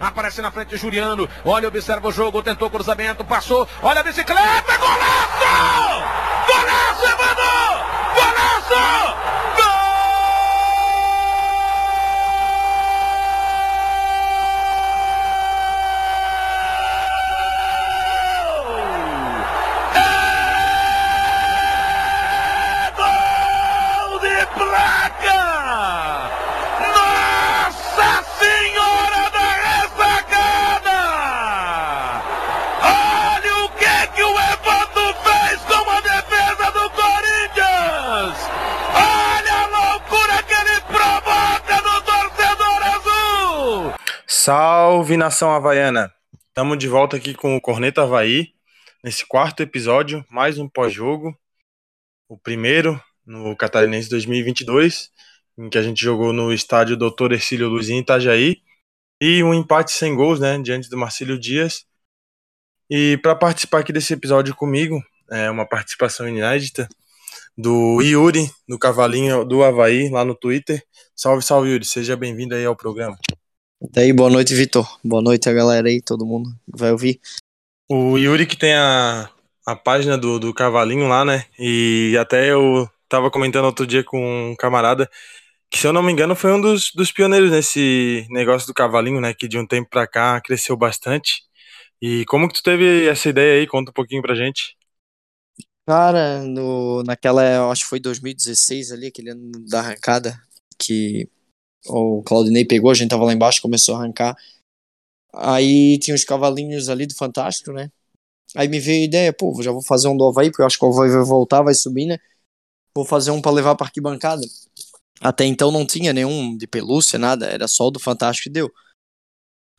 Aparece na frente Juliano. Olha, observa o jogo. Tentou cruzamento. Passou. Olha a bicicleta. Golaço! Salve nação havaiana! Estamos de volta aqui com o Corneta Havaí, nesse quarto episódio, mais um pós-jogo, o primeiro no Catarinense 2022, em que a gente jogou no estádio Dr. Ercílio Luz em Itajaí, e um empate sem gols, né, diante do Marcílio Dias. E para participar aqui desse episódio comigo, é uma participação inédita do Yuri, do Cavalinho do Havaí, lá no Twitter. Salve, salve, Yuri, seja bem-vindo aí ao programa. Daí, boa noite, Vitor. Boa noite a galera aí, todo mundo que vai ouvir. O Yuri que tem a, a página do, do Cavalinho lá, né? E até eu tava comentando outro dia com um camarada que, se eu não me engano, foi um dos, dos pioneiros nesse negócio do Cavalinho, né? Que de um tempo pra cá cresceu bastante. E como que tu teve essa ideia aí? Conta um pouquinho pra gente. Cara, no, naquela, acho que foi 2016 ali, aquele ano da arrancada, que o Claudinei pegou, a gente tava lá embaixo, começou a arrancar. Aí tinha os cavalinhos ali do Fantástico, né? Aí me veio a ideia, pô, já vou fazer um do Havaí, porque eu acho que o Havaí vai voltar, vai subir, né? Vou fazer um para levar pra arquibancada. Até então não tinha nenhum de pelúcia, nada, era só o do Fantástico e deu.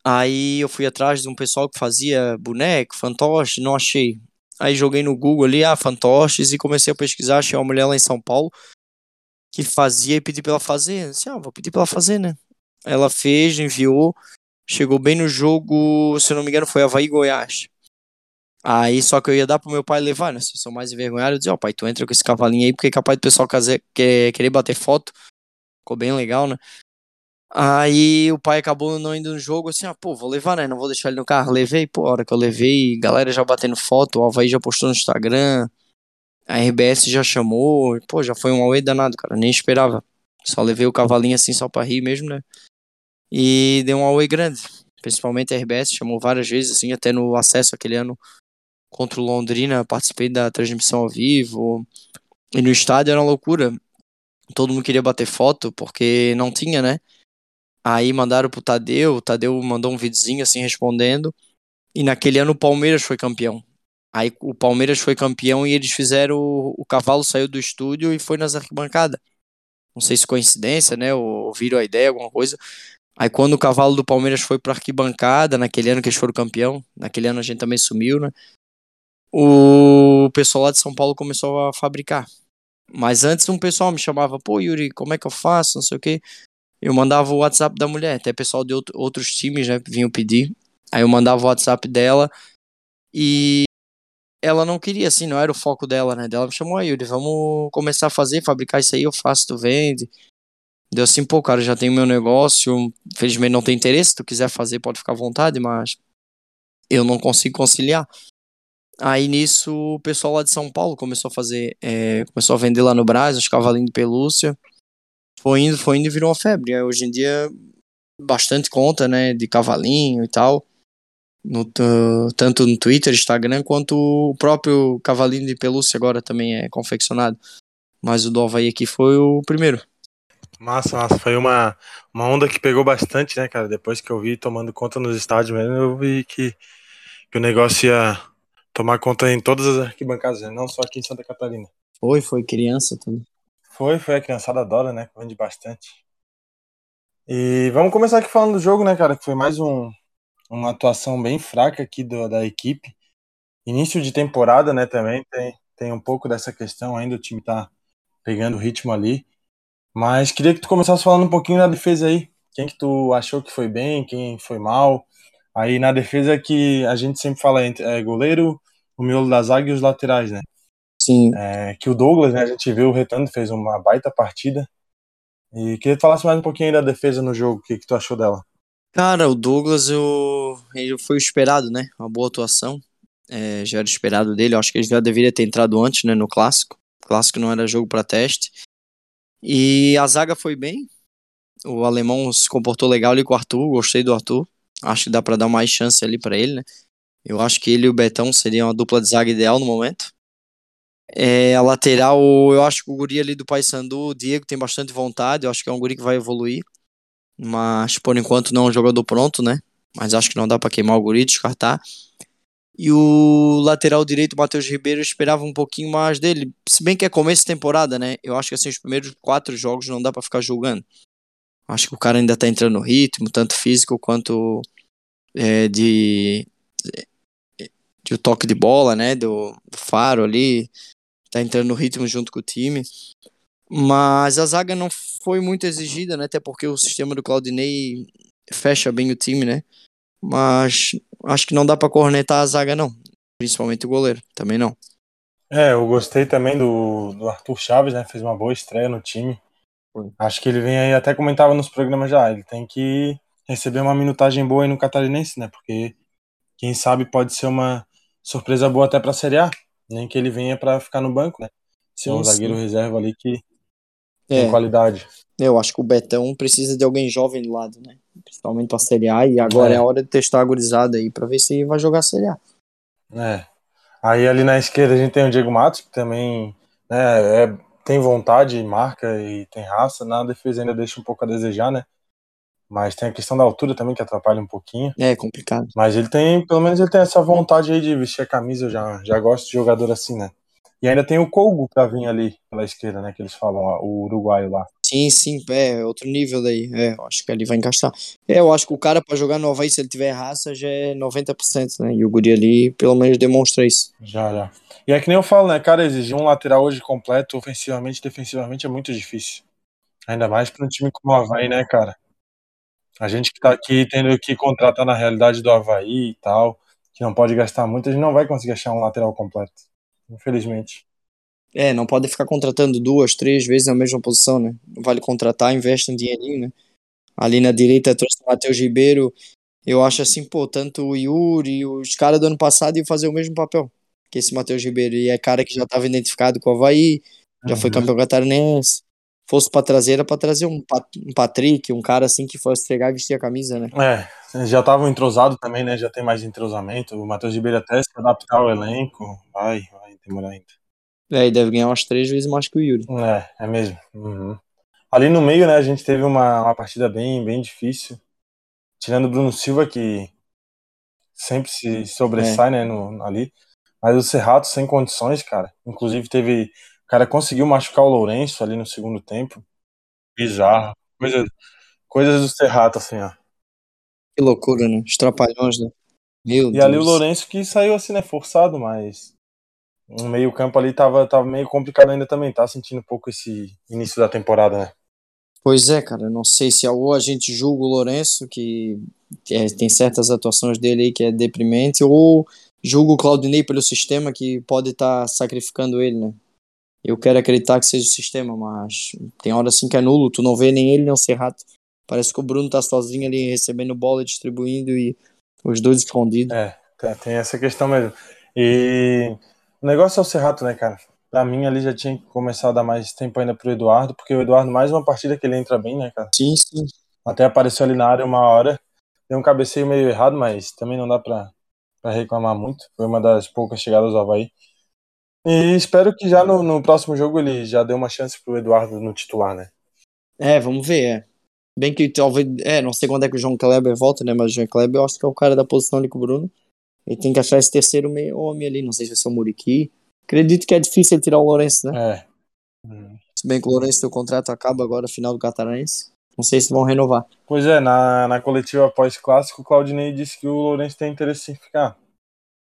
Aí eu fui atrás de um pessoal que fazia boneco, fantoche, não achei. Aí joguei no Google ali, ah, fantoches, e comecei a pesquisar, achei uma mulher lá em São Paulo que fazia e pedi pra ela fazer. Assim, ah, vou pedir pra ela fazer, né? Ela fez, enviou, chegou bem no jogo, se eu não me engano, foi Havaí Goiás. Aí só que eu ia dar pro meu pai levar, né? Se eu sou mais envergonhado, eu dizia, ó, oh, pai, tu entra com esse cavalinho aí, porque é capaz do pessoal querer, querer bater foto. Ficou bem legal, né? Aí o pai acabou não indo no jogo, assim, ah, pô, vou levar, né? Não vou deixar ele no carro. Levei, pô, a hora que eu levei, galera já batendo foto, o Havaí já postou no Instagram, a RBS já chamou, pô, já foi um auê danado, cara, nem esperava. Só levei o cavalinho assim só pra rir mesmo, né? E deu um auê grande, principalmente a RBS, chamou várias vezes, assim, até no acesso aquele ano contra o Londrina, participei da transmissão ao vivo, e no estádio era uma loucura. Todo mundo queria bater foto, porque não tinha, né? Aí mandaram pro Tadeu, o Tadeu mandou um videozinho assim respondendo. E naquele ano o Palmeiras foi campeão. Aí o Palmeiras foi campeão e eles fizeram. O, cavalo saiu do estúdio e foi nas arquibancadas. Não sei se coincidência, né? Ou viram a ideia, alguma coisa. Aí quando o cavalo do Palmeiras foi para arquibancada, naquele ano que eles foram campeão, naquele ano a gente também sumiu, né? O pessoal lá de São Paulo começou a fabricar. Mas antes um pessoal me chamava, pô, Yuri, como é que eu faço? Não sei o quê. Eu mandava o WhatsApp da mulher, até pessoal de outro, outros times, né, vinham pedir. Aí eu mandava o WhatsApp dela e ela não queria, assim, não era o foco dela, né? Ela me chamou aí, Yuri, vamos começar a fazer, fabricar isso aí, eu faço, tu vende. Deu assim, pô, cara, já tenho meu negócio, felizmente não tem interesse, se tu quiser fazer, pode ficar à vontade, mas eu não consigo conciliar. Aí nisso o pessoal lá de São Paulo começou a fazer, é, começou a vender lá no Brás, os cavalinhos de pelúcia. Foi indo, foi indo e virou uma febre. Hoje em dia, bastante conta, né, de cavalinho e tal no, tanto no Twitter, Instagram, quanto o próprio cavalinho de pelúcia agora também é confeccionado. Mas o do Havaí aqui foi o primeiro. Massa, massa. Foi uma, uma onda que pegou bastante, né, cara? Depois que eu vi tomando conta nos estádios mesmo, eu vi que, que o negócio ia tomar conta em todas as arquibancadas, né? não só aqui em Santa Catarina. Foi, foi criança também. Foi, foi. A criançada adora, né? Vende bastante. E vamos começar aqui falando do jogo, né, cara? Que foi mais um, uma atuação bem fraca aqui do, da equipe. Início de temporada, né, também tem, tem um pouco dessa questão ainda, o time tá pegando ritmo ali. Mas queria que tu começasse falando um pouquinho da defesa aí. Quem que tu achou que foi bem, quem foi mal? Aí na defesa que a gente sempre fala entre é, goleiro, o miolo da zaga e os laterais, né? Sim. É, que o Douglas, né, a gente viu o Retando, fez uma baita partida. E queria que tu falasse mais um pouquinho aí da defesa no jogo, o que, que tu achou dela? Cara, o Douglas, eu... ele foi esperado, né? Uma boa atuação. É, já era esperado dele. Eu acho que ele já deveria ter entrado antes, né? No clássico. O clássico não era jogo para teste. E a zaga foi bem. O alemão se comportou legal ali com o Arthur. Gostei do Arthur. Acho que dá para dar mais chance ali para ele, né? Eu acho que ele e o Betão seriam a dupla de zaga ideal no momento. É, a lateral, eu acho que o guri ali do Paysandu, o Diego, tem bastante vontade. Eu acho que é um guri que vai evoluir. Mas por enquanto não é um jogador pronto, né? Mas acho que não dá para queimar o guri, descartar. E o lateral direito, Matheus Ribeiro, eu esperava um pouquinho mais dele. Se bem que é começo de temporada, né? Eu acho que assim, os primeiros quatro jogos não dá para ficar julgando. Acho que o cara ainda tá entrando no ritmo, tanto físico quanto é, de, de, toque de bola, né? Do, do Faro ali. Tá entrando no ritmo junto com o time. Mas a zaga não foi muito exigida, né? Até porque o sistema do Claudinei fecha bem o time, né? Mas acho que não dá para cornetar a zaga, não. Principalmente o goleiro, também não. É, eu gostei também do, do Arthur Chaves, né? Fez uma boa estreia no time. Foi. Acho que ele vem aí, até comentava nos programas já, ele tem que receber uma minutagem boa aí no Catarinense, né? Porque quem sabe pode ser uma surpresa boa até pra Série A. Nem que ele venha para ficar no banco, né? Ser um zagueiro reserva ali que é. tem qualidade. Eu acho que o Betão precisa de alguém jovem do lado, né? Principalmente pra Série A. E agora é, é a hora de testar a gurizada aí pra ver se vai jogar a Série A. É. Aí ali na esquerda a gente tem o Diego Matos, que também né, é, tem vontade, marca e tem raça. Na defesa ainda deixa um pouco a desejar, né? Mas tem a questão da altura também que atrapalha um pouquinho. É complicado. Mas ele tem, pelo menos ele tem essa vontade aí de vestir a camisa. Eu já, já gosto de jogador assim, né? E ainda tem o Colgo pra vir ali pela esquerda, né? Que eles falam, ó, o uruguaio lá. Sim, sim, é outro nível daí. É, eu acho que ali vai encaixar. É, eu acho que o cara pra jogar no Havaí, se ele tiver raça, já é 90%, né? E o Guri ali, pelo menos, demonstra isso. Já, já. E é que nem eu falo, né, cara? Exigir um lateral hoje completo, ofensivamente, defensivamente, é muito difícil. Ainda mais pra um time como o Havaí, né, cara? A gente que tá aqui tendo que contratar na realidade do Havaí e tal, que não pode gastar muito, a gente não vai conseguir achar um lateral completo infelizmente. É, não pode ficar contratando duas, três vezes na mesma posição, né? Vale contratar, investe um dinheirinho, né? Ali na direita trouxe o Matheus Ribeiro. Eu acho assim, pô, tanto o Yuri, os caras do ano passado iam fazer o mesmo papel que esse Matheus Ribeiro. E é cara que já estava identificado com o Havaí, já uhum. foi campeão catarinense. Fosse pra trazer, era pra trazer um, um Patrick, um cara assim que fosse entregar e vestir a camisa, né? É, já estavam entrosados também, né? Já tem mais entrosamento. O Matheus Ribeiro até se adaptar ao elenco. Vai demorar ainda. É, e deve ganhar umas três vezes mais que o Yuri. É, é mesmo. Uhum. Ali no meio, né, a gente teve uma, uma partida bem, bem difícil. Tirando o Bruno Silva, que sempre se sobressai, é. né, no, ali. Mas o Serrato sem condições, cara. Inclusive teve. O cara conseguiu machucar o Lourenço ali no segundo tempo. Bizarro. Coisa, coisas do Serrato, assim, ó. Que loucura, né? Os trapalhões, né? Meu e Deus. ali o Lourenço que saiu assim, né? Forçado, mas o meio campo ali tava, tava meio complicado ainda também, tá sentindo um pouco esse início da temporada, né? Pois é, cara, não sei se ou a gente julga o Lourenço, que é, tem certas atuações dele aí que é deprimente, ou julga o Claudinei pelo sistema que pode estar tá sacrificando ele, né? Eu quero acreditar que seja o sistema, mas tem hora assim que é nulo, tu não vê nem ele nem o Serrato. Parece que o Bruno tá sozinho ali recebendo bola, distribuindo e os dois escondidos. É, tem essa questão mesmo. E o negócio é o Serrato, né, cara? Pra mim ali já tinha que começar a dar mais tempo ainda pro Eduardo, porque o Eduardo, mais uma partida que ele entra bem, né, cara? Sim, sim. Até apareceu ali na área uma hora. Deu um cabeceio meio errado, mas também não dá pra, pra reclamar muito. Foi uma das poucas chegadas do Havaí. E espero que já no, no próximo jogo ele já dê uma chance pro Eduardo no titular, né? É, vamos ver, é. Bem que talvez. É, não sei quando é que o João Kleber volta, né? Mas o João Kleber eu acho que é o cara da posição ali com o Bruno. Ele tem que achar esse terceiro meio homem ali. Não sei se vai ser o Muriqui. Acredito que é difícil ele tirar o Lourenço, né? É. Se bem que o Lourenço, seu contrato acaba agora, final do Catarinense. Não sei se vão renovar. Pois é, na, na coletiva pós-clássico, o Claudinei disse que o Lourenço tem interesse em ficar.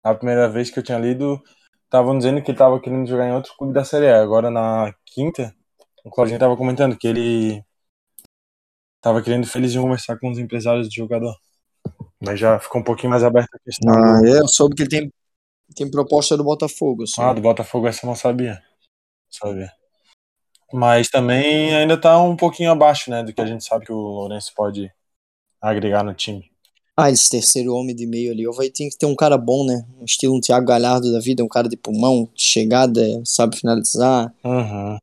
A primeira vez que eu tinha lido, estavam dizendo que ele estava querendo jogar em outro clube da Série A. Agora, na quinta, o Claudinei estava comentando que ele estava querendo feliz em conversar com os empresários do jogador. Mas já ficou um pouquinho mais aberta a questão. Ah, do... eu soube que ele tem, tem proposta do Botafogo. Assim. Ah, do Botafogo essa eu não sabia. Sabia. Mas também ainda tá um pouquinho abaixo, né, do que a gente sabe que o Lourenço pode, agregar no time. Ah, esse terceiro homem de meio ali. O Havaí tem que ter um cara bom, né? Um estilo um Thiago Galhardo da vida, um cara de pulmão, chegada, sabe finalizar. Uhum.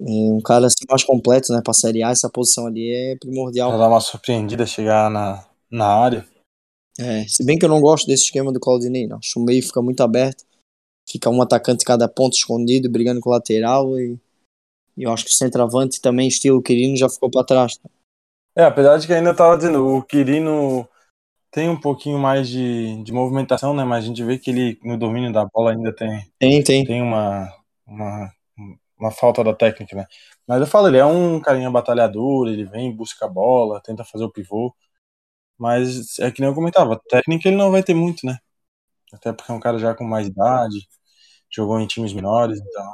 É um cara assim mais completo, né? Pra Série A, essa posição ali é primordial. Pra dar uma surpreendida, chegar na, na área. É, se bem que eu não gosto desse esquema do Claudinei, não. Acho que o meio fica muito aberto. Fica um atacante cada ponto escondido, brigando com o lateral. E, e eu acho que o centroavante também, estilo Quirino, já ficou pra trás. É, apesar de que ainda tava dizendo, o Quirino tem um pouquinho mais de, de movimentação, né? Mas a gente vê que ele, no domínio da bola, ainda tem, Tem, tem. tem uma, uma, uma falta da técnica, né? Mas eu falo, ele é um carinha batalhador, ele vem, busca a bola, tenta fazer o pivô. Mas é que nem eu comentava, técnica ele não vai ter muito, né? Até porque é um cara já com mais idade, jogou em times menores, então.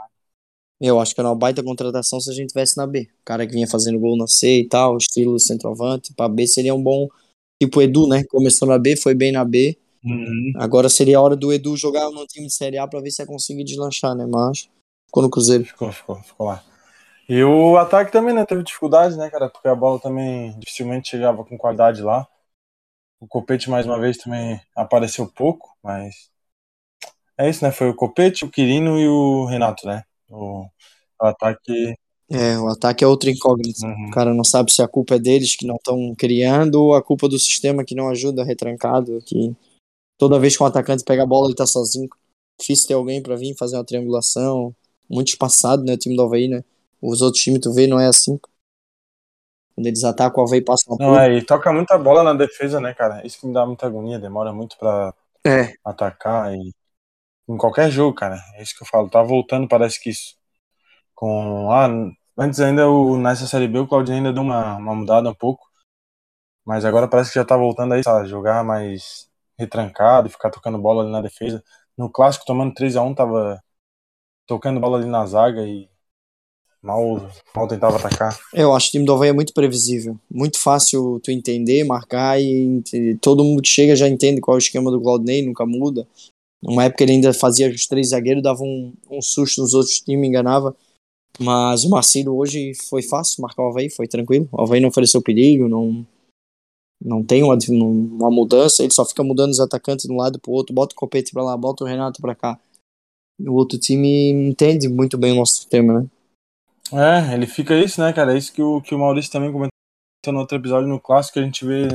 Eu acho que era uma baita contratação se a gente tivesse na B. O cara que vinha fazendo gol na C e tal, estilo centroavante. Pra B seria um bom. Tipo o Edu, né? Começou na B, foi bem na B. Uhum. Agora seria a hora do Edu jogar no time de Série A pra ver se ia conseguir deslanchar, né? Mas ficou no Cruzeiro. Ficou, ficou, ficou lá. E o ataque também, né? Teve dificuldade, né, cara? Porque a bola também dificilmente chegava com qualidade lá. O Copete, mais uma vez, também apareceu pouco, mas. É isso, né? Foi o Copete, o Quirino e o Renato, né? O, o ataque. É, o ataque é outra incógnita. Uhum. O cara não sabe se a culpa é deles que não estão criando ou a culpa do sistema que não ajuda, retrancado, que toda vez que um atacante pega a bola ele tá sozinho. Difícil ter alguém pra vir fazer uma triangulação. Muito espaçado, né, o time do Havaí, né? Os outros times, tu vê, não é assim. Quando eles atacam, o Havaí passa uma Não, é, e toca muita bola na defesa, né, cara? Isso que me dá muita agonia, demora muito pra É, atacar e em qualquer jogo, cara. É isso que eu falo. Tá voltando, parece que isso. Com. Ah, antes ainda o, nessa série B o Claudinho ainda deu uma, uma mudada um pouco. Mas agora parece que já tá voltando aí, sabe? Jogar mais retrancado, ficar tocando bola ali na defesa. No clássico, tomando 3x1, tava tocando bola ali na zaga e mal, mal tentava atacar. eu acho que o time do Havaí é muito previsível. Muito fácil tu entender, marcar e, todo mundo chega já entende qual é o esquema do Claudinei, nunca muda. Numa época ele ainda fazia os três zagueiros, dava um, um susto nos outros times, enganava. Mas o Marcelo hoje foi fácil marcar o Havaí, foi tranquilo. O Havaí não ofereceu perigo, não, não tem uma, uma mudança, ele só fica mudando os atacantes de um lado pro outro, bota o Copete pra lá, bota o Renato pra cá. O outro time entende muito bem o nosso sistema, né? É, ele fica isso, né, cara? É isso que o, que o Maurício também comentou no outro episódio no clássico, que a gente vê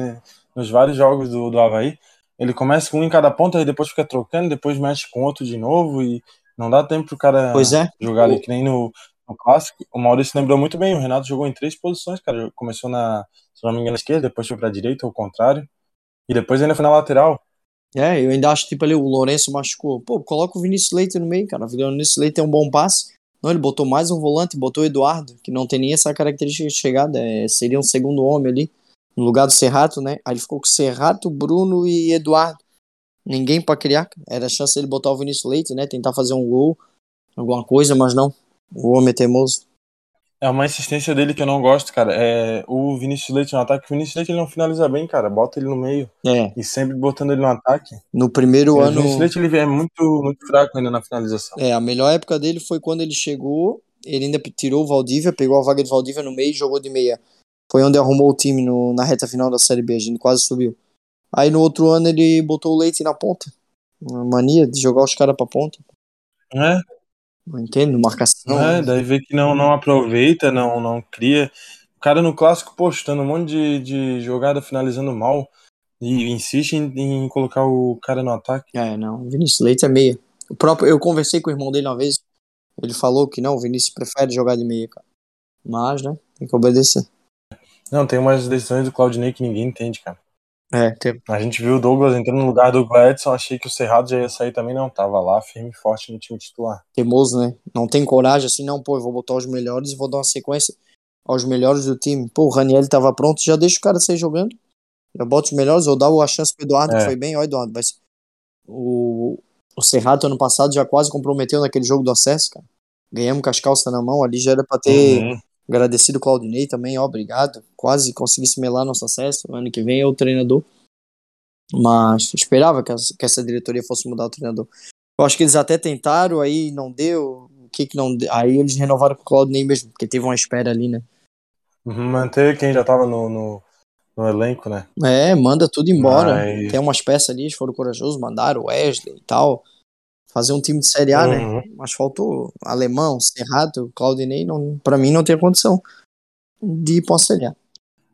nos vários jogos do, do Havaí. Ele começa com um em cada ponta, aí depois fica trocando, depois mexe com outro de novo e não dá tempo pro cara é. jogar ali que nem no, no clássico. O Maurício lembrou muito bem, o Renato jogou em três posições, cara. Começou na, se não me engano, esquerda, depois foi pra direita, ou ao contrário. E depois ainda foi na lateral. É, eu ainda acho tipo ali o Lourenço machucou. Pô, coloca o Vinícius Leite no meio, cara. O Vinícius Leite tem um bom passe. Não, ele botou mais um volante, botou o Eduardo, que não tem nem essa característica de chegada. É, seria um segundo homem ali, no lugar do Serrato, né? Aí ele ficou com Serrato, Bruno e Eduardo. Ninguém pra criar. Era a chance dele botar o Vinícius Leite, né? Tentar fazer um gol, alguma coisa, mas não. O homem é teimoso. É uma insistência dele que eu não gosto, cara. É o Vinícius Leite no ataque. O Vinícius Leite ele não finaliza bem, cara. Bota ele no meio É, e sempre botando ele no ataque. no primeiro E o ano. Vinícius Leite ele é muito, muito fraco ainda na finalização. É, a melhor época dele foi quando ele chegou, ele ainda tirou o Valdívia, pegou a vaga de Valdívia no meio e jogou de meia. Foi onde arrumou o time no- na reta final da Série B, a gente quase subiu. Aí no outro ano ele botou o Leite na ponta. Uma mania de jogar os caras pra ponta. É, Não entendo, marcação. é, daí vê que não, não aproveita, não, não cria. O cara no clássico postando um monte de, de jogada finalizando mal e insiste em, em colocar o cara no ataque. É, não, o Vinícius Leite é meia. O próprio, eu conversei com o irmão dele uma vez, ele falou que não, o Vinícius prefere jogar de meia, cara. Mas, né, tem que obedecer. Não, tem umas decisões do Claudinei que ninguém entende, cara. É, tem, A gente viu o Douglas entrando no lugar do Edson, achei que o Cerrado já ia sair também, não. Tava lá, firme e forte no time titular. teimoso, né? Não tem coragem assim, não, pô, eu vou botar os melhores e vou dar uma sequência aos melhores do time. Pô, o Raniel tava pronto, já deixa o cara sair jogando. Já bota os melhores, ou dá a chance pro Eduardo, É. que foi bem, ó, Eduardo, vai ser. O, o Serrato ano passado já quase comprometeu naquele jogo do acesso, cara. Ganhamos com as calças na mão, ali já era pra ter Uhum. Agradecido Claudinei também, ó, obrigado. Quase consegui melar nosso acesso. Ano que vem é o treinador. Mas esperava que, que essa diretoria fosse mudar o treinador. Eu acho que eles até tentaram, aí não deu. O que que não deu? Aí eles renovaram com o Claudinei mesmo, porque teve uma espera ali, né? Uhum, Manter quem já tava no, no, no elenco, né? É, manda tudo embora. Mas- Tem umas peças ali, eles foram corajosos, mandaram o Wesley e tal. Fazer um time de Série A, né? Uhum. Mas faltou Alemão, Serrato, Claudinei, não, pra mim não tem condição de ir pra Série A.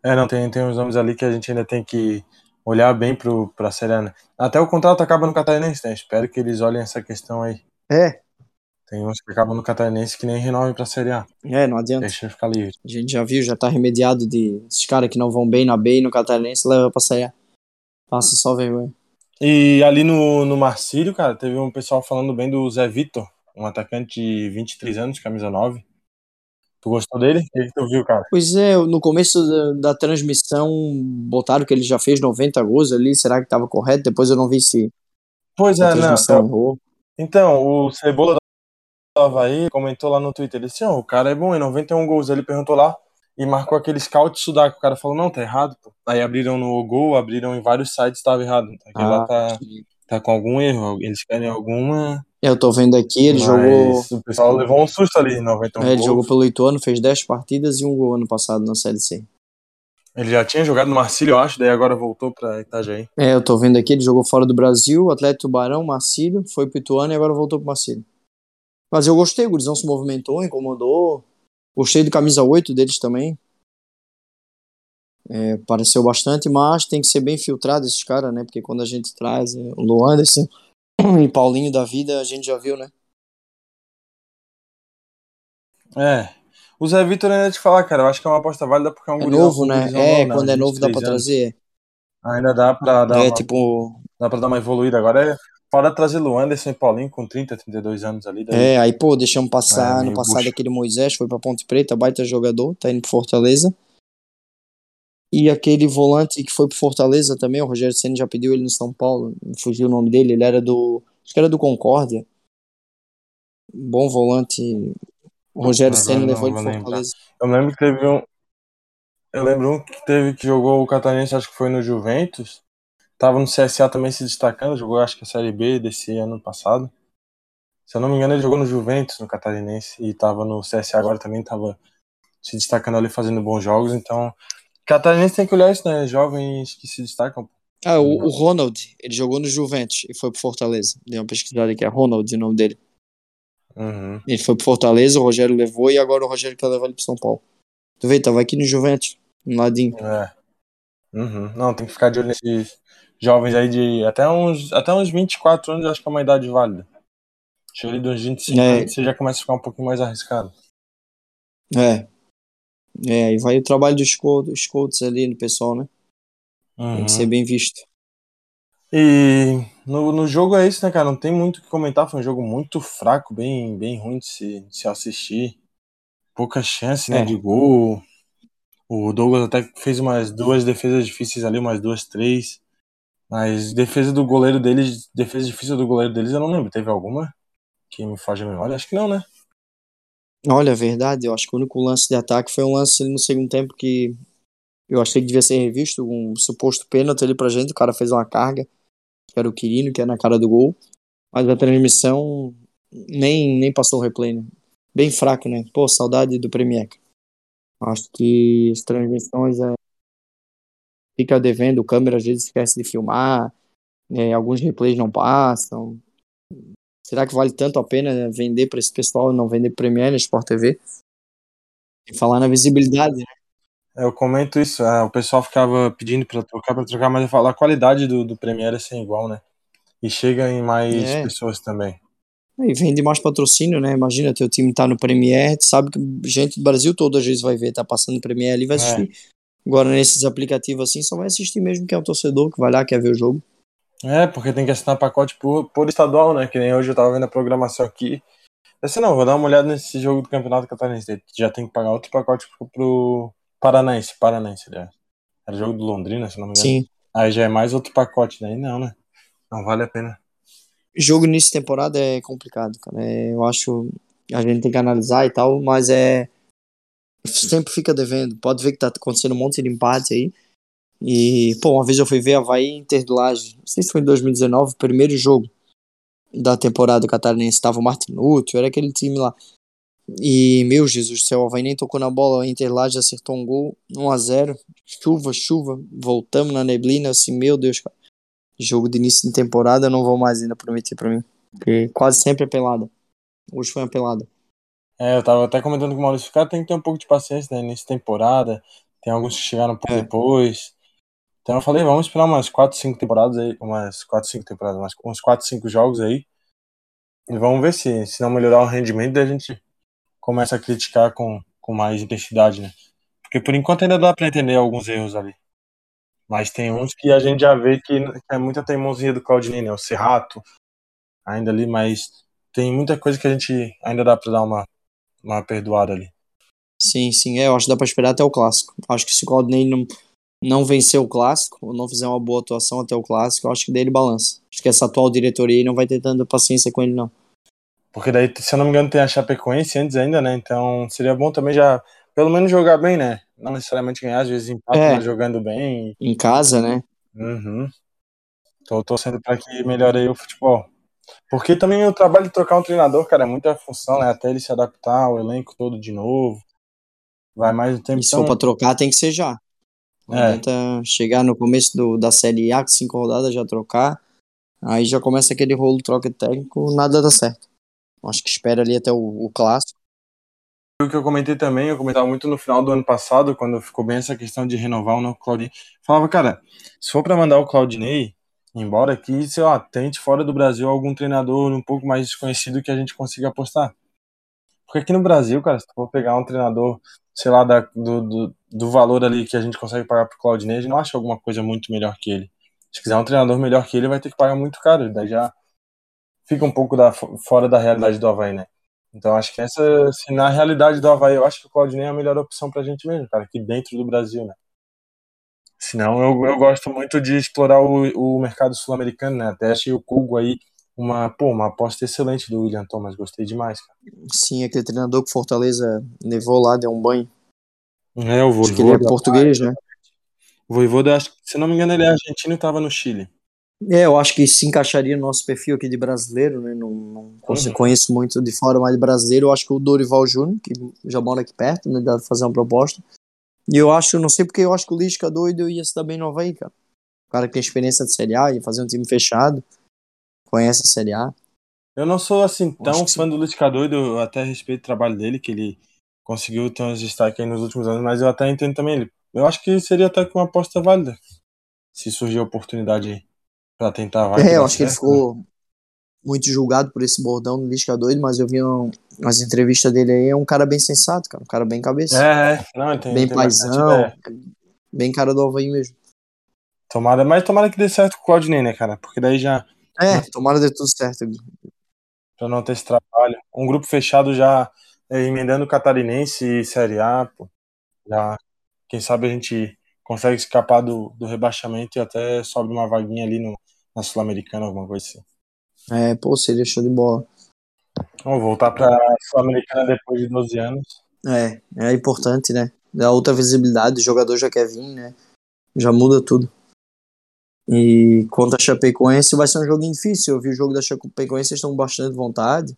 É, não, tem, tem uns nomes ali que a gente ainda tem que olhar bem pro, pra Série A, né? Até o contrato acaba no Catarinense, né? Espero que eles olhem essa questão aí. É, Tem uns que acabam no Catarinense que nem renovem pra Série A. é, não adianta. Deixa ele ficar livre. A gente já viu, já tá remediado de esses caras que não vão bem na B e no Catarinense, leva pra Série A. Passa só vergonha. E ali no, no Marcílio, cara, teve um pessoal falando bem do Zé Vitor, um atacante de 23 anos, camisa 9. Tu gostou dele? O que, tu viu, cara? Pois é, no começo da, da transmissão botaram que ele já fez 90 gols ali, será que tava correto? Depois eu não vi se Pois é, não. errou. Então, o Cebola do Havaí comentou lá no Twitter, ele disse, ó, o cara é bom, em 91 gols. Ele perguntou lá e marcou aquele scout sudaco. O cara falou, não, tá errado, pô. Aí abriram no Gol, abriram em vários sites, tava errado. Aquele lá Ah, tá, tá com algum erro, eles querem alguma... eu tô vendo aqui, ele mas jogou. o pessoal levou um susto ali, em 91 é, ele jogou pelo Ituano, fez 10 partidas e um gol ano passado na Série C. Ele já tinha jogado no Marcílio, eu acho, daí agora voltou pra Itajaí. É, eu tô vendo aqui, ele jogou fora do Brasil, Atlético Tubarão, Marcílio, foi pro Ituano e agora voltou pro Marcílio. Mas eu gostei, o Gurizão se movimentou, incomodou. Gostei do camisa 8 deles também. É, pareceu bastante, mas tem que ser bem filtrado esses caras, né? Porque quando a gente traz é, o Luan Anderson e Paulinho da vida, a gente já viu, né? É. O Zé Vitor ainda te falar, cara, eu acho que é uma aposta válida porque é um É novo, né? É, né? quando é novo dá pra 23 anos. trazer. Ainda dá pra dar, É, uma, tipo. dá pra dar uma evoluída. Agora é fora trazer Luan Anderson e Paulinho com 30, 32 anos ali. daí- É, aí, pô, deixamos passar É, no passado bucha. aquele Moisés, foi pra Ponte Preta, baita jogador, tá indo pro Fortaleza. E aquele volante que foi pro Fortaleza também, o Rogério Senna já pediu ele no São Paulo, fugiu o nome dele, ele era do. Acho que era do Concórdia. Bom volante. O Rogério Senna levou ele pro. Fortaleza. Eu lembro que teve um. Eu lembro um que teve que jogou o Catarinense, acho que foi no Juventus. Tava no CSA também se destacando, jogou acho que a Série B desse ano passado. Se eu não me engano, ele jogou no Juventus, no Catarinense, e tava no CSA agora também, tava se destacando ali, fazendo bons jogos. Então, Catarinense tem que olhar isso, né? Jovens que se destacam. Ah, o, o Ronald, ele jogou no Juventus e foi pro Fortaleza. Dei uma pesquisada aqui, é Ronald o nome dele. Uhum. Ele foi pro Fortaleza, o Rogério levou e agora o Rogério quer levar ele pro São Paulo. Tu vê, tava aqui no Juventus, no ladinho. É. Uhum. Não, tem que ficar de olho nesses jovens aí de até uns, até uns 24 anos, acho que é uma idade válida. Chega ali dos 25 É. anos, você já começa a ficar um pouquinho mais arriscado. É. É, e vai o trabalho dos scouts, scouts ali no pessoal, né? Tem Uhum. que ser bem visto. E no, no jogo é isso, né, cara? Não tem muito o que comentar. Foi um jogo muito fraco, bem, bem ruim de se, de se assistir. Pouca chance, né, É. de gol. O Douglas até fez umas duas defesas difíceis ali, umas duas, três. Mas defesa do goleiro deles, defesa difícil do goleiro deles, eu não lembro. Teve alguma que me foge a memória? Acho que não, né? Olha, é verdade, eu acho que o único lance de ataque foi um lance no segundo tempo que eu achei que devia ser revisto, um suposto pênalti ali pra gente, o cara fez uma carga, que era o Quirino, que é na cara do gol, mas a transmissão nem, nem passou o replay, né? Bem fraco, né? Pô, saudade do Premier. Acho que as transmissões é... fica devendo, câmera às vezes esquece de filmar, é, alguns replays não passam. Será que vale tanto a pena vender para esse pessoal não vender Premier na Sport TV? E falar na visibilidade, né? Eu comento isso, é, o pessoal ficava pedindo pra trocar, pra trocar, mas eu falo, a qualidade do, do Premiere é sem igual, né? E chega em mais É. pessoas também. E vende mais patrocínio, né? Imagina, teu time tá no Premier, tu sabe que gente do Brasil todo às vezes vai ver, tá passando Premier ali, vai É. Agora nesses aplicativos assim, só vai assistir mesmo quem é o torcedor que vai lá, quer ver o jogo. É, porque tem que assinar pacote por, por estadual, né? Que nem hoje eu tava vendo a programação aqui. Eu não, vou dar uma olhada nesse jogo do Campeonato Catarinense. Já tem que pagar outro pacote pro, pro Paranaense, Paranaense, aliás. Era jogo do Londrina, se não me engano. Sim. Aí já é mais outro pacote, daí não, né? Não vale a pena. Jogo início de temporada é complicado, cara. É, eu acho a gente tem que analisar e tal, mas é sempre fica devendo. Pode ver que tá acontecendo um monte de empate aí. E, pô, uma vez eu fui ver Havaí Inter de Laje, não sei se foi em 2019, primeiro jogo da temporada catarinense, tava o Martinútil, era aquele time lá. E, meu Jesus do céu, o Havaí nem tocou na bola, o Inter lá já acertou um gol, 1x0, chuva, chuva, voltamos na neblina, assim, meu Deus, cara. Jogo de início de temporada, eu não vou mais ainda prometer pra mim, porque quase sempre é pelada. Hoje foi uma pelada. É, eu tava até comentando com o Maurício, cara tem que ter um pouco de paciência, né, nessa temporada, tem alguns que chegaram um pouco É. depois. Então eu falei, vamos esperar umas 4, 5 temporadas aí, umas 4, 5 temporadas, umas- uns 4, 5 jogos aí. E vamos ver se, se não melhorar o rendimento, daí a gente começa a criticar com, com mais intensidade, né? Porque por enquanto ainda dá pra entender alguns erros ali. Mas tem uns que a gente já vê que, é muita teimosia do Claudinei, né? O Serrato, ainda ali, mas tem muita coisa que a gente ainda dá pra dar uma, uma perdoada ali. Sim, sim, é, eu acho que dá pra esperar até o clássico. Acho que se o Claudinei não, não vencer o clássico, ou não fizer uma boa atuação até o clássico, eu acho que daí ele balança. Acho que essa atual diretoria aí não vai ter tanta paciência com ele, não. Porque daí, se eu não me engano, tem a Chapecoense antes ainda, né? Então seria bom também já, pelo menos jogar bem, né? Não necessariamente ganhar, às vezes empata, É. mas jogando bem. Em casa, né? Uhum. Tô torcendo pra que melhore aí o futebol. Porque também o trabalho de trocar um treinador, cara, é muita função, né? Até ele se adaptar ao elenco todo de novo. Vai mais um tempo. E se Então, for pra trocar, tem que ser já. Não É. chegar no começo do, da Série A, com cinco rodadas, já trocar. Aí já começa aquele rolo troca de técnico, nada dá certo. Acho que espera ali até o, o clássico. o que eu comentei também, eu comentava muito no final do ano passado, quando ficou bem essa questão de renovar ou não o Claudinei. Falava, cara, se for pra mandar o Claudinei embora aqui, sei lá, tente fora do Brasil algum treinador um pouco mais desconhecido que a gente consiga apostar. Porque aqui no Brasil, cara, se tu for pegar um treinador, sei lá, da- do, do, do valor ali que a gente consegue pagar pro Claudinei, a gente não acha alguma coisa muito melhor que ele. Se quiser um treinador melhor que ele, vai ter que pagar muito caro. Daí já fica um pouco da, fora da realidade do Havaí, né? Então acho que essa, se na realidade do Havaí, eu acho que o Claudinei é a melhor opção pra gente mesmo, cara, aqui dentro do Brasil, né? Senão eu, eu gosto muito de explorar o, o mercado sul-americano, né? Até achei o Cugo aí uma, pô, uma aposta excelente do William Thomas, gostei demais, cara. Sim, aquele treinador que Fortaleza levou lá, deu um banho. É, o Acho que ele é Voivoda, português, né? o Voivoda, acho se não me engano, ele é argentino e tava no Chile. É, eu acho que se encaixaria no nosso perfil aqui de brasileiro, né? Não, não Uhum. conheço muito de fora, mas de brasileiro, eu acho que o Dorival Júnior, que já mora aqui perto, né? Dá pra fazer uma proposta. E eu acho, não sei porque eu acho que o Lisca doido ia se dar bem no Havaí, cara. O cara que tem experiência de Série A, ia fazer um time fechado, conhece a Série A. Eu não sou assim tão fã do Luiz Doido, eu até respeito o trabalho dele, que ele conseguiu ter uns destaques aí nos últimos anos, mas eu até entendo também ele. Eu acho que seria até uma aposta válida, se surgir a oportunidade aí, pra tentar. É, eu acho que ele né? ficou muito julgado por esse bordão do Lisca doido, mas eu vi um, as entrevistas dele aí, é um cara bem sensato, cara, um cara bem cabeça, É, é, não, tem, bem tem bastante paizão, ideia. bem cara do Havaí mesmo. Tomara, mas tomara que dê certo com o Claudinei, né, cara? Porque daí já, É, tomara dê tudo certo. pra não ter esse trabalho. Um grupo fechado já é, emendando Catarinense e Série A, pô. Já, quem sabe a gente consegue escapar do, do rebaixamento e até sobe uma vaguinha ali no, na Sul-Americana, alguma coisa assim. É, pô, seria show de bola. Vamos voltar pra Sul-Americana depois de 12 anos. É, é importante, né? Dá outra visibilidade, o jogador já quer vir, né? Já muda tudo. E contra a Chapecoense vai ser um joguinho difícil. Eu vi o jogo da Chapecoense, eles estão com bastante vontade.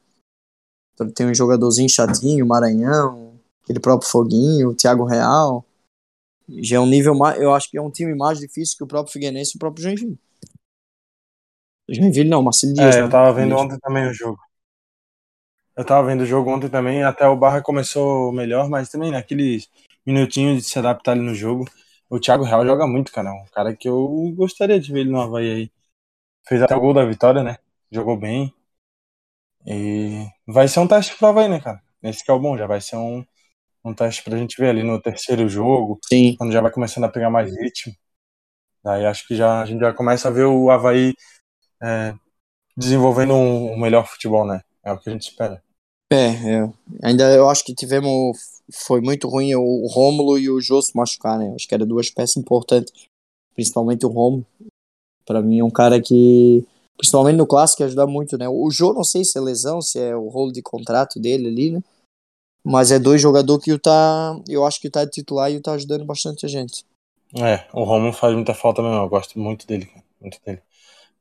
Tem um jogadorzinho chatinho, Maranhão, aquele próprio Foguinho, o Thiago Real. Já é um nível mais. Eu acho que é um time mais difícil que o próprio Figueirense e o próprio Joinville. Joinville não, Marcelo Dias. É, né? eu tava vendo ontem também o jogo. Eu tava vendo o jogo ontem também, até o Barra começou melhor, mas também naqueles minutinhos de se adaptar ali no jogo. O Thiago Real joga muito, cara. Um cara que eu gostaria de ver ele no Havaí aí. Fez até o gol da vitória, né? Jogou bem. E vai ser um teste pro Havaí, né, cara? Esse que é o bom, já vai ser um, um teste pra gente ver ali no terceiro jogo, Sim, quando já vai começando a pegar mais ritmo. Daí acho que já, a gente já começa a ver o Havaí é, desenvolvendo um, um melhor futebol, né? É o que a gente espera. É, é. Ainda eu acho que tivemos. Foi muito ruim o Rômulo e o Jô se machucar, né? Acho que eram duas peças importantes. Principalmente o Rômulo. Pra mim é um cara que. Principalmente no clássico, ajuda muito, né? O Jô, não sei se é lesão, se é o rolo de contrato dele ali, né? Mas é dois jogadores que o tá. Eu acho que o tá de titular e o tá ajudando bastante a gente. É, o Romulo faz muita falta mesmo, eu gosto muito dele, cara, muito dele.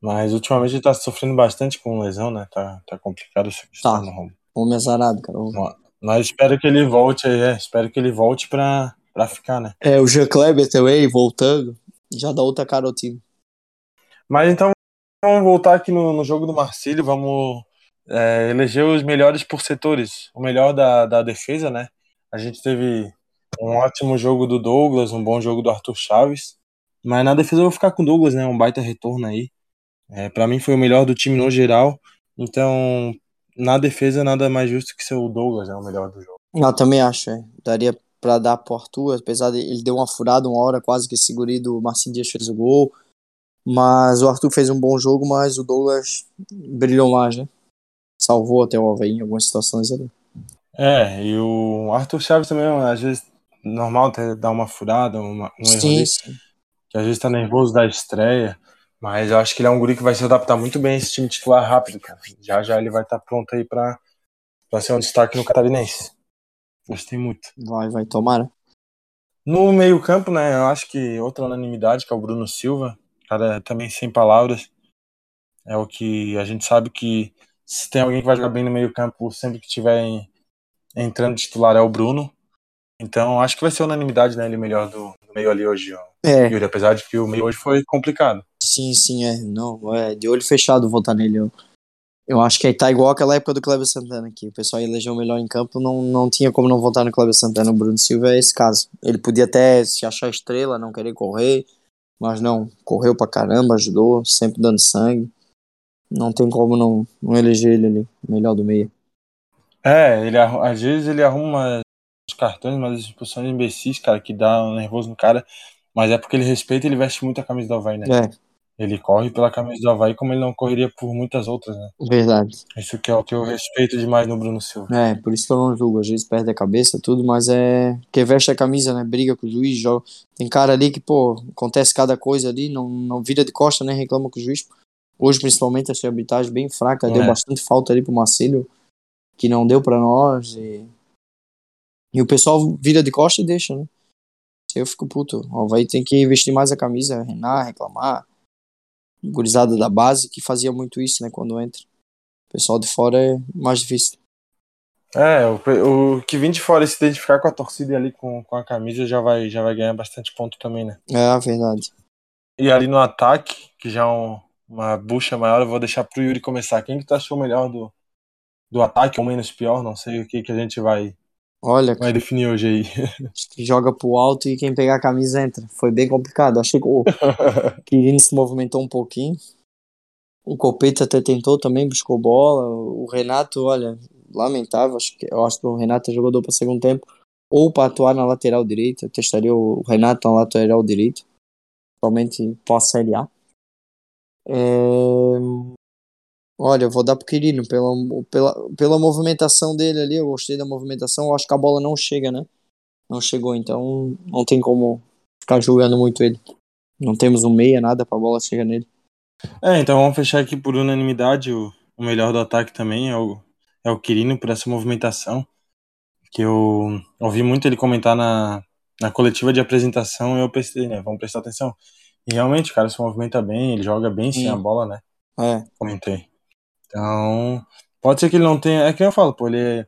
Mas ultimamente ele tá sofrendo bastante com lesão, né? Tá, tá complicado essa questão Tá. no Romulo. Homem azarado, cara. Mas espero que ele volte aí, é, espero que ele volte pra, pra ficar, né? É, o Jean Kleber também voltando. Já dá outra cara ao time. Mas então vamos voltar aqui no, no jogo do Marcílio, vamos é, eleger os melhores por setores. O melhor da, da defesa, né? A gente teve um ótimo jogo do Douglas, um bom jogo do Arthur Chaves. Mas na defesa eu vou ficar com o Douglas, né? Um baita retorno aí. É, para mim foi o melhor do time no geral. Então, na defesa, nada mais justo que ser o Douglas, né? O melhor do jogo. Eu também acho, é. Daria pra dar pro Arthur, apesar de ele deu uma furada uma hora, quase que segurei do Marcinho Dias fez o gol. Mas o Arthur fez um bom jogo, mas o Douglas brilhou mais, né? Salvou até o Havaí em algumas situações ali. É, e o Arthur Chaves também, às vezes, normal ter, dar uma furada, uma, um erro Sim, ali, sim. que às vezes tá nervoso da estreia. Mas eu acho que ele é um guri que vai se adaptar muito bem a esse time titular rápido, cara. Já já ele vai estar pronto aí pra, pra ser um destaque no Catarinense. Gostei muito. Vai, vai, tomara. No meio-campo, né, eu acho que outra unanimidade, que é o Bruno Silva, cara, também sem palavras. É o que a gente sabe que se tem alguém que vai jogar bem no meio-campo sempre que estiver em- entrando titular é o Bruno. Então acho que vai ser unanimidade, né, ele melhor do, do meio ali hoje, ó. É, Yuri, apesar de que o meio hoje foi complicado. Sim, sim, é. Não, é de olho fechado votar nele. Eu, eu acho que tá igual aquela época do Kleber Santana aqui. O pessoal elegeu o melhor em campo, não, não tinha como não votar no Kleber Santana. O Bruno Silva é esse caso. Ele podia até se achar estrela, não querer correr, mas não, correu pra caramba, ajudou, sempre dando sangue. Não tem como não, não eleger ele ali, melhor do meio. É, ele às vezes ele arruma os cartões, mas expulsões imbecis, cara, que dá um nervoso no cara. Mas é porque ele respeita e ele veste muito a camisa do Havaí, né? É, Ele corre pela camisa do Havaí como ele não correria por muitas outras, né? verdade. Isso que é o que eu respeito demais no Bruno Silva. É, por isso que eu não julgo. Às vezes perde a cabeça, tudo, mas é. Que veste a camisa, né? Briga com o juiz, joga. Tem cara ali que, pô, acontece cada coisa ali, não, não vira de costa, né? Reclama com o juiz. Hoje, principalmente, achei a arbitragem bem fraca, deu É. bastante falta ali pro Marcelo, que não deu pra nós. E, e o pessoal vira de costa e deixa, né? Eu fico puto. O Havaí tem que vestir mais a camisa, reinar, reclamar. Gurizada da base que fazia muito isso, né? Quando entra. O pessoal de fora é mais difícil. É, o, o que vem de fora e se identificar com a torcida ali com, com a camisa já vai, já vai ganhar bastante ponto também, né? É verdade. E ali no ataque, que já é um- uma bucha maior, eu vou deixar pro Yuri começar. Quem que tu achou melhor do, do ataque ou menos pior? Não sei o que, que a gente vai, Olha, vai definir hoje aí. joga pro alto e quem pegar a camisa entra. Foi bem complicado. Achei que o Quirino se movimentou um pouquinho. O Copeta até tentou também, buscou bola. O Renato, olha, lamentável. Acho que, eu acho que o Renato é jogador para segundo tempo. Ou para atuar na lateral direita. Eu testaria o Renato na lateral direita. Somente pós Série A. É... Olha, eu vou dar pro Quirino pela, pela, pela movimentação dele ali. Eu gostei da movimentação. Eu acho que a bola não chega, né? Não chegou, então não tem como ficar julgando muito ele. Não temos um meia, nada pra bola chegar nele. É, então vamos fechar aqui por unanimidade. O, o melhor do ataque também é o, é o Quirino por essa movimentação. Que eu ouvi muito ele comentar na, na coletiva de apresentação e eu pensei, né? Vamos prestar atenção. E realmente, o cara se movimenta bem, ele joga bem sem Sim. a bola, né? É, Comentei. Então, pode ser que ele não tenha. É que eu falo, pô, ele é,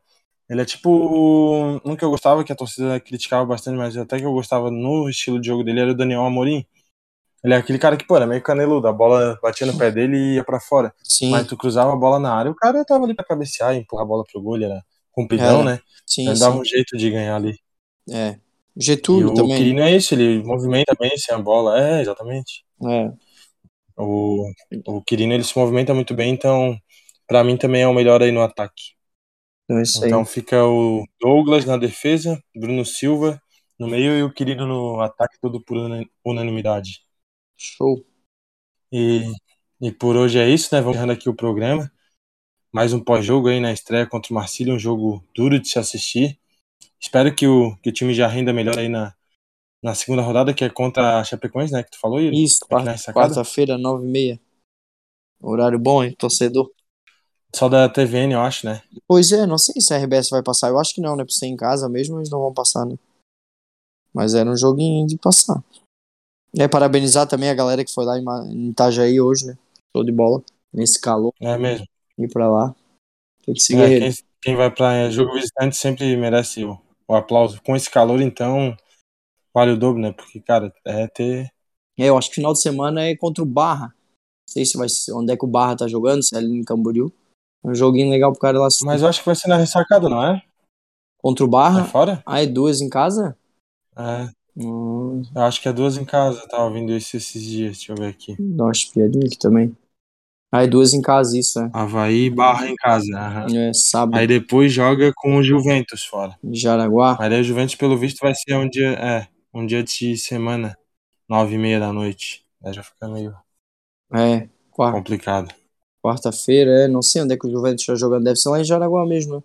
ele é tipo. Um que eu gostava, que a torcida criticava bastante, mas até que eu gostava no estilo de jogo dele, era o Daniel Amorim. Ele é aquele cara que, pô, era meio caneludo, a bola batia no pé dele e ia pra fora. sim, Mas tu cruzava a bola na área, o cara tava ali pra cabecear e empurrar a bola pro gol, ele era cumpridão, É, né? sim, Ele dava sim. um jeito de ganhar ali. É. E Getúlio o também. Quirino é isso, ele movimenta bem sem a bola. É, exatamente. É, O, o Quirino, ele se movimenta muito bem, então, pra mim também é o melhor aí no ataque. então é. Então fica o Douglas na defesa, Bruno Silva no meio e o Quirino no ataque, tudo por una- unanimidade. Show. E, e por hoje é isso, né? Vamos encerrando aqui o programa. Mais um pós-jogo aí na estreia contra o Marcílio, um jogo duro de se assistir. Espero que o, que o time já renda melhor aí na, na segunda rodada, que é contra a Chapecoense, né? Que tu falou, Yuri? Isso, quarta-feira, nove e meia. Horário bom, hein, torcedor? Só da TVN, eu acho, né? Pois é, não sei se a RBS vai passar. Eu acho que não, né? Por ser em casa mesmo, eles não vão passar, né? Mas era um joguinho de passar. É, parabenizar também a galera que foi lá em, Itajaí hoje, né? Show de bola. Nesse calor, É mesmo. ir pra lá. Tem que seguir É, quem, quem vai para jogo visitante sempre merece o, o, aplauso. Com esse calor, então, vale o dobro, né? Porque, cara, é ter. É, eu acho que final de semana é contra o Barra. Não sei se vai ser, onde é que o Barra tá jogando, se é ali em Camboriú. Um joguinho legal pro cara lá. Mas eu acho que vai ser na ressacada, não é? Contra o Barra? É fora? Ah, é duas em casa? É. Hum, Eu acho que é duas em casa, tava vendo isso esses dias, deixa eu ver aqui. dá uma espiadinha aqui também. Ah, é duas em casa, isso, é. Havaí barra em casa. aham. É sábado. Aí depois joga com o Juventus fora. Jaraguá. Aí o Juventus, pelo visto, vai ser um dia, é, um dia de semana, nove e meia da noite. Aí já fica meio É, quarta, complicado. Quarta-feira, é. Não sei onde é que o Juventus está jogando. Deve ser lá em Jaraguá mesmo, né?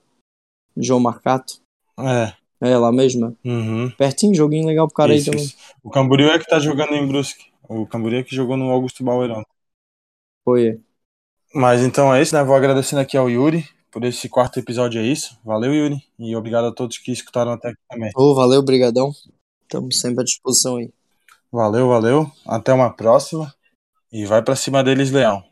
João Marcato. É, É, lá mesmo, né? uhum. Pertinho, joguinho legal pro cara Isso, aí também. isso. O Camboriú é que tá jogando em Brusque. O Camboriú é que jogou no Augusto Bauerão. Foi. Mas então é isso, né? Vou agradecendo aqui ao Yuri por esse quarto episódio, é isso. Valeu, Yuri. E obrigado a todos que escutaram até aqui também. Ô, valeu, brigadão. Estamos sempre à disposição aí. Valeu, valeu. Até uma próxima. E vai pra cima deles, Leão.